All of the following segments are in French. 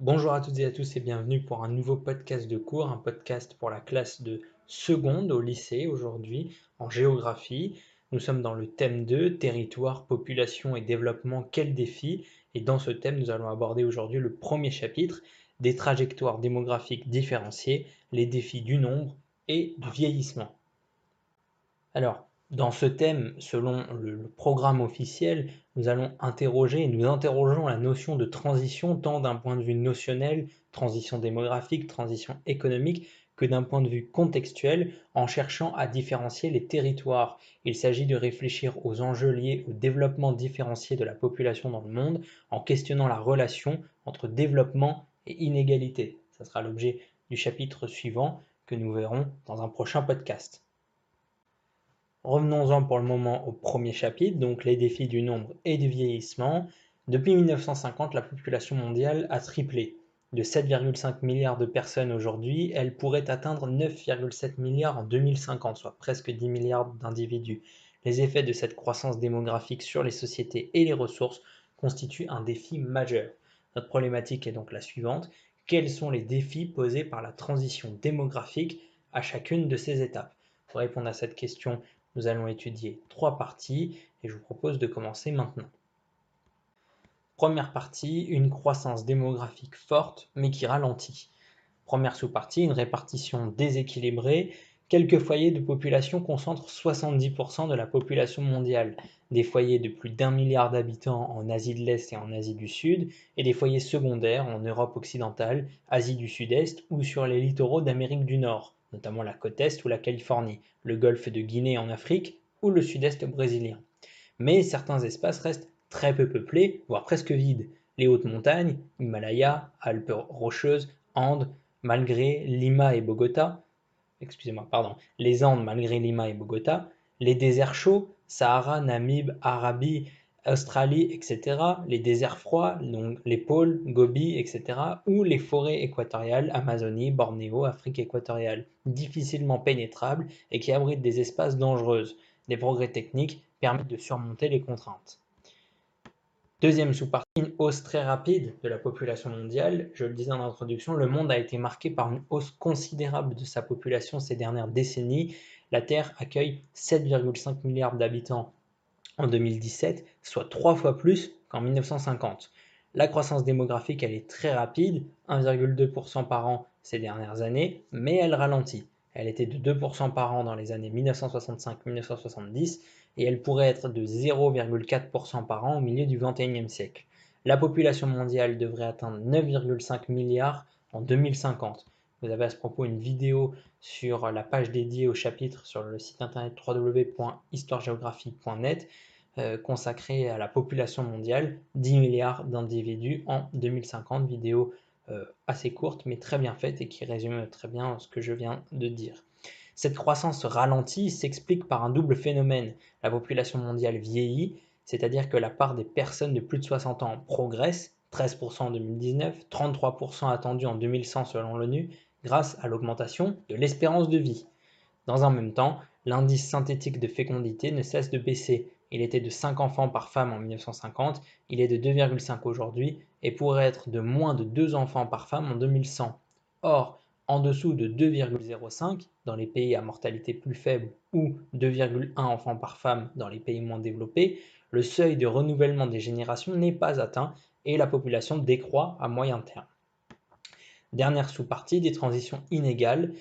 Bonjour à toutes et à tous et bienvenue pour un nouveau podcast de cours, un podcast pour la classe de seconde au lycée aujourd'hui en géographie. Nous sommes dans le thème 2, territoire, population et développement, quels défis? Et dans ce thème, nous allons aborder aujourd'hui le premier chapitre, des trajectoires démographiques différenciées, les défis du nombre et du vieillissement. Alors, dans ce thème, selon le, programme officiel, nous allons interroger et nous interrogeons la notion de transition tant d'un point de vue notionnel, transition démographique, transition économique, que d'un point de vue contextuel en cherchant à différencier les territoires. Il s'agit de réfléchir aux enjeux liés au développement différencié de la population dans le monde en questionnant la relation entre développement et inégalité. Ce sera l'objet du chapitre suivant que nous verrons dans un prochain podcast. Revenons-en pour le moment au premier chapitre, donc les défis du nombre et du vieillissement. Depuis 1950, la population mondiale a triplé. De 7,5 milliards de personnes aujourd'hui, elle pourrait atteindre 9,7 milliards en 2050, soit presque 10 milliards d'individus. Les effets de cette croissance démographique sur les sociétés et les ressources constituent un défi majeur. Notre problématique est donc la suivante. Quels sont les défis posés par la transition démographique à chacune de ces étapes? Pour répondre à cette question, nous allons étudier trois parties et je vous propose de commencer maintenant. Première partie, une croissance démographique forte mais qui ralentit. Première sous-partie, une répartition déséquilibrée. Quelques foyers de population concentrent 70% de la population mondiale. Des foyers de plus d'un milliard d'habitants en Asie de l'Est et en Asie du Sud, et des foyers secondaires en Europe occidentale, Asie du Sud-Est ou sur les littoraux d'Amérique du Nord notamment la côte Est ou la Californie, le golfe de Guinée en Afrique ou le sud-est brésilien. Mais certains espaces restent très peu peuplés, voire presque vides. Les hautes montagnes, Himalaya, Alpes rocheuses, Andes, malgré Lima et Bogota, excusez-moi, pardon, les Andes malgré Lima et Bogota, les déserts chauds, Sahara, Namib, Arabie, Australie, etc., les déserts froids, donc les pôles, Gobi, etc., ou les forêts équatoriales, Amazonie, Bornéo, Afrique équatoriale, difficilement pénétrables et qui abritent des espaces dangereux. Des progrès techniques permettent de surmonter les contraintes. Deuxième sous-partie, une hausse très rapide de la population mondiale. Je le disais en introduction, le monde a été marqué par une hausse considérable de sa population ces dernières décennies. La Terre accueille 7,5 milliards d'habitants en 2017, soit trois fois plus qu'en 1950. La croissance démographique, elle est très rapide, 1,2% par an ces dernières années, mais elle ralentit. Elle était de 2% par an dans les années 1965-1970 et elle pourrait être de 0,4% par an au milieu du XXIe siècle. La population mondiale devrait atteindre 9,5 milliards en 2050. Vous avez à ce propos une vidéo sur la page dédiée au chapitre sur le site internet www.histoiregéographie.net euh, consacrée à la population mondiale, 10 milliards d'individus en 2050. Vidéo euh, assez courte mais très bien faite et qui résume très bien ce que je viens de dire. Cette croissance ralentie s'explique par un double phénomène. La population mondiale vieillit, c'est-à-dire que la part des personnes de plus de 60 ans progresse, 13% en 2019, 33% attendu en 2100 selon l'ONU, grâce à l'augmentation de l'espérance de vie. Dans un même temps, l'indice synthétique de fécondité ne cesse de baisser. Il était de 5 enfants par femme en 1950, il est de 2,5 aujourd'hui et pourrait être de moins de 2 enfants par femme en 2100. Or, en dessous de 2,05 dans les pays à mortalité plus faible ou 2,1 enfants par femme dans les pays moins développés, le seuil de renouvellement des générations n'est pas atteint et la population décroît à moyen terme. Dernière sous-partie, des transitions inégales.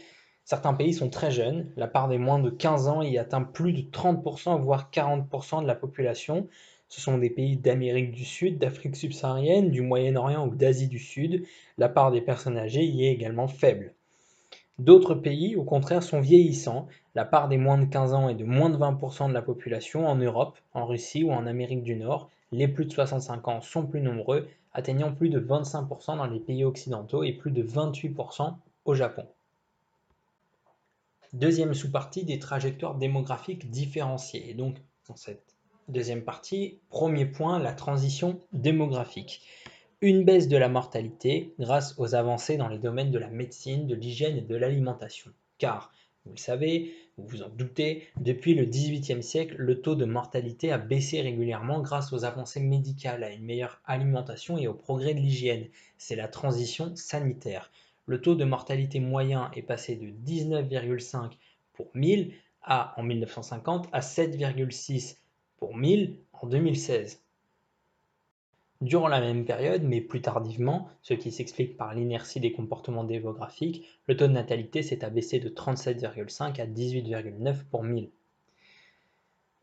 Certains pays sont très jeunes, la part des moins de 15 ans y atteint plus de 30% voire 40% de la population. Ce sont des pays d'Amérique du Sud, d'Afrique subsaharienne, du Moyen-Orient ou d'Asie du Sud. La part des personnes âgées y est également faible. D'autres pays, au contraire, sont vieillissants. La part des moins de 15 ans est de moins de 20% de la population en Europe, en Russie ou en Amérique du Nord. Les plus de 65 ans sont plus nombreux atteignant plus de 25% dans les pays occidentaux et plus de 28% au Japon. Deuxième sous-partie des trajectoires démographiques différenciées. Et donc, dans cette deuxième partie, premier point, la transition démographique. Une baisse de la mortalité grâce aux avancées dans les domaines de la médecine, de l'hygiène et de l'alimentation. Car Vous le savez, vous vous en doutez, depuis le XVIIIe siècle, le taux de mortalité a baissé régulièrement grâce aux avancées médicales, à une meilleure alimentation et au progrès de l'hygiène. C'est la transition sanitaire. Le taux de mortalité moyen est passé de 19,5 pour 1000 à, en 1950 à 7,6 pour 1000 en 2016. Durant la même période, mais plus tardivement, ce qui s'explique par l'inertie des comportements démographiques, le taux de natalité s'est abaissé de 37,5 à 18,9 pour 1000.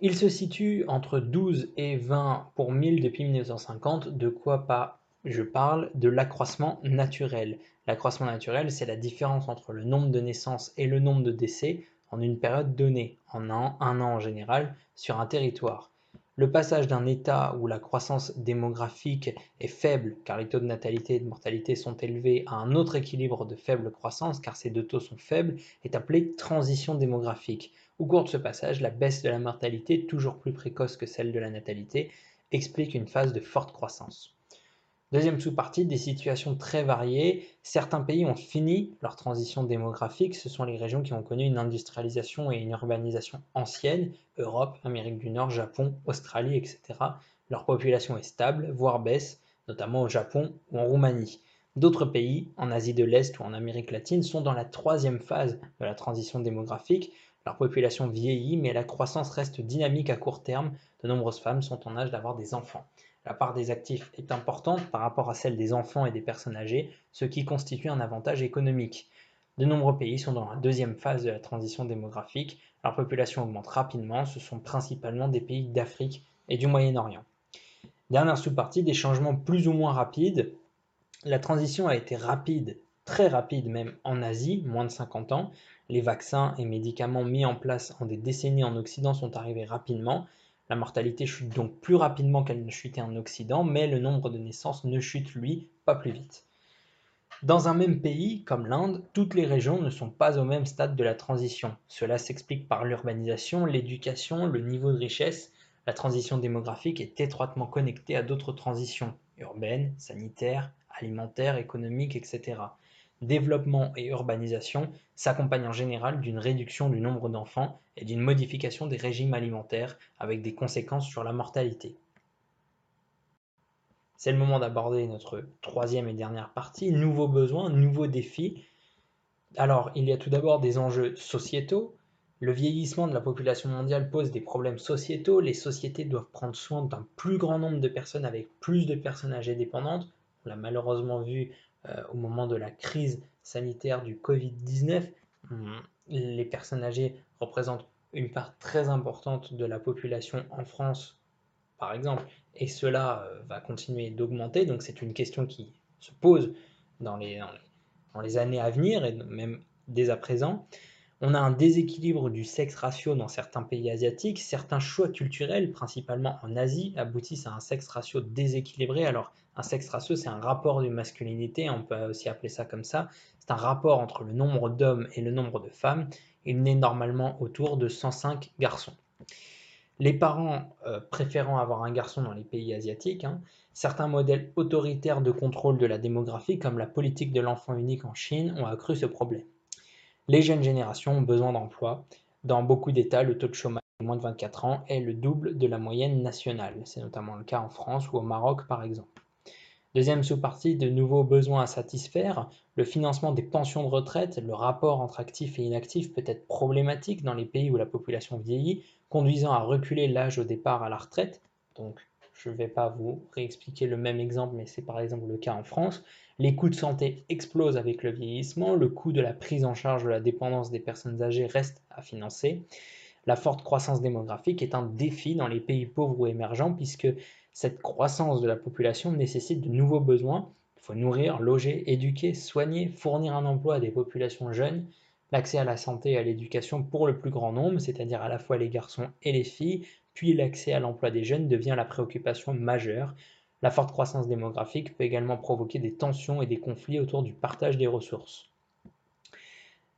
Il se situe entre 12 et 20 pour 1000 depuis 1950, de quoi pas je parle de l'accroissement naturel. L'accroissement naturel, c'est la différence entre le nombre de naissances et le nombre de décès en une période donnée, en un, un an en général, sur un territoire. Le passage d'un état où la croissance démographique est faible, car les taux de natalité et de mortalité sont élevés, à un autre équilibre de faible croissance, car ces deux taux sont faibles, est appelé transition démographique. Au cours de ce passage, la baisse de la mortalité, toujours plus précoce que celle de la natalité, explique une phase de forte croissance. Deuxième sous-partie, des situations très variées. Certains pays ont fini leur transition démographique. Ce sont les régions qui ont connu une industrialisation et une urbanisation ancienne, Europe, Amérique du Nord, Japon, Australie, etc. Leur population est stable, voire baisse, notamment au Japon ou en Roumanie. D'autres pays, en Asie de l'Est ou en Amérique latine, sont dans la troisième phase de la transition démographique. Leur population vieillit, mais la croissance reste dynamique à court terme. De nombreuses femmes sont en âge d'avoir des enfants. La part des actifs est importante par rapport à celle des enfants et des personnes âgées, ce qui constitue un avantage économique. De nombreux pays sont dans la deuxième phase de la transition démographique. Leur population augmente rapidement. Ce sont principalement des pays d'Afrique et du Moyen-Orient. Dernière sous-partie, des changements plus ou moins rapides. La transition a été rapide, très rapide même en Asie, moins de 50 ans. Les vaccins et médicaments mis en place en des décennies en Occident sont arrivés rapidement. La mortalité chute donc plus rapidement qu'elle ne chutait en Occident, mais le nombre de naissances ne chute lui pas plus vite. Dans un même pays, comme l'Inde, toutes les régions ne sont pas au même stade de la transition. Cela s'explique par l'urbanisation, l'éducation, le niveau de richesse. La transition démographique est étroitement connectée à d'autres transitions, urbaines, sanitaires, alimentaires, économiques, etc développement et urbanisation s'accompagnent en général d'une réduction du nombre d'enfants et d'une modification des régimes alimentaires avec des conséquences sur la mortalité. C'est le moment d'aborder notre troisième et dernière partie, nouveaux besoins, nouveaux défis. Alors, il y a tout d'abord des enjeux sociétaux. Le vieillissement de la population mondiale pose des problèmes sociétaux. Les sociétés doivent prendre soin d'un plus grand nombre de personnes avec plus de personnes âgées dépendantes. On l'a malheureusement vu au moment de la crise sanitaire du Covid-19, hum, les personnes âgées représentent une part très importante de la population en France, par exemple, et cela euh, va continuer d'augmenter, donc c'est une question qui se pose dans les, dans les, années à venir, et même dès à présent. On a un déséquilibre du sexe ratio dans certains pays asiatiques. Certains choix culturels, principalement en Asie, aboutissent à un sexe ratio déséquilibré. Alors, un sexe ratio, c'est un rapport de masculinité, on peut aussi appeler ça comme ça. C'est un rapport entre le nombre d'hommes et le nombre de femmes. Il naît normalement autour de 105 garçons. Les parents euh, préférant avoir un garçon dans les pays asiatiques, hein, certains modèles autoritaires de contrôle de la démographie, comme la politique de l'enfant unique en Chine, ont accru ce problème. Les jeunes générations ont besoin d'emploi. Dans beaucoup d'États, le taux de chômage de moins de 24 ans est le double de la moyenne nationale. C'est notamment le cas en France ou au Maroc par exemple. Deuxième sous-partie de nouveaux besoins à satisfaire, le financement des pensions de retraite, le rapport entre actifs et inactifs peut être problématique dans les pays où la population vieillit, conduisant à reculer l'âge au départ à la retraite. Donc, je ne vais pas vous réexpliquer le même exemple, mais c'est par exemple le cas en France. Les coûts de santé explosent avec le vieillissement, le coût de la prise en charge de la dépendance des personnes âgées reste à financer. La forte croissance démographique est un défi dans les pays pauvres ou émergents puisque cette croissance de la population nécessite de nouveaux besoins. Il faut nourrir, loger, éduquer, soigner, fournir un emploi à des populations jeunes, l'accès à la santé et à l'éducation pour le plus grand nombre, c'est-à-dire à la fois les garçons et les filles, puis l'accès à l'emploi des jeunes devient la préoccupation majeure. La forte croissance démographique peut également provoquer des tensions et des conflits autour du partage des ressources.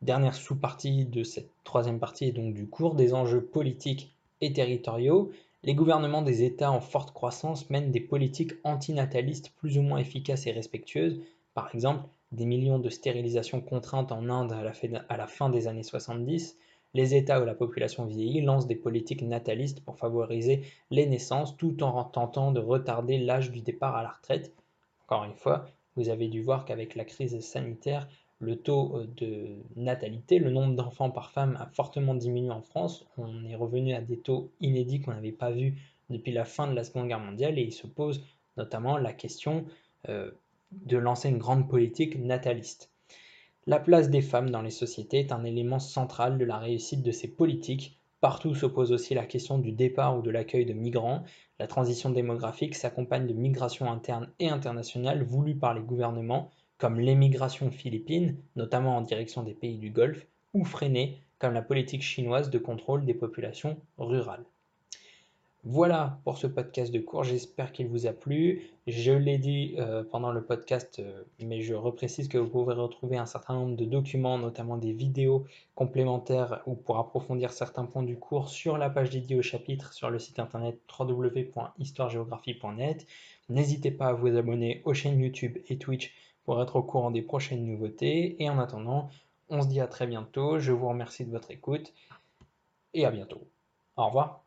Dernière sous-partie de cette troisième partie, donc du cours, des enjeux politiques et territoriaux. Les gouvernements des États en forte croissance mènent des politiques antinatalistes plus ou moins efficaces et respectueuses. Par exemple, des millions de stérilisations contraintes en Inde à la fin des années 70, les États où la population vieillit lancent des politiques natalistes pour favoriser les naissances tout en tentant de retarder l'âge du départ à la retraite. Encore une fois, vous avez dû voir qu'avec la crise sanitaire, le taux euh, de natalité, le nombre d'enfants par femme a fortement diminué en France. On est revenu à des taux inédits qu'on n'avait pas vus depuis la fin de la Seconde Guerre mondiale et il se pose notamment la question euh, de lancer une grande politique nataliste. La place des femmes dans les sociétés est un élément central de la réussite de ces politiques. Partout s'oppose aussi la question du départ ou de l'accueil de migrants. La transition démographique s'accompagne de migrations internes et internationales voulues par les gouvernements comme l'émigration philippine, notamment en direction des pays du Golfe, ou freinée, comme la politique chinoise de contrôle des populations rurales. Voilà pour ce podcast de cours, j'espère qu'il vous a plu. Je l'ai dit euh, pendant le podcast, euh, mais je reprécise que vous pouvez retrouver un certain nombre de documents, notamment des vidéos complémentaires ou pour approfondir certains points du cours sur la page dédiée au chapitre sur le site internet www.histoiregéographie.net. N'hésitez pas à vous abonner aux chaînes YouTube et Twitch pour être au courant des prochaines nouveautés. Et en attendant, on se dit à très bientôt. Je vous remercie de votre écoute et à bientôt. Au revoir.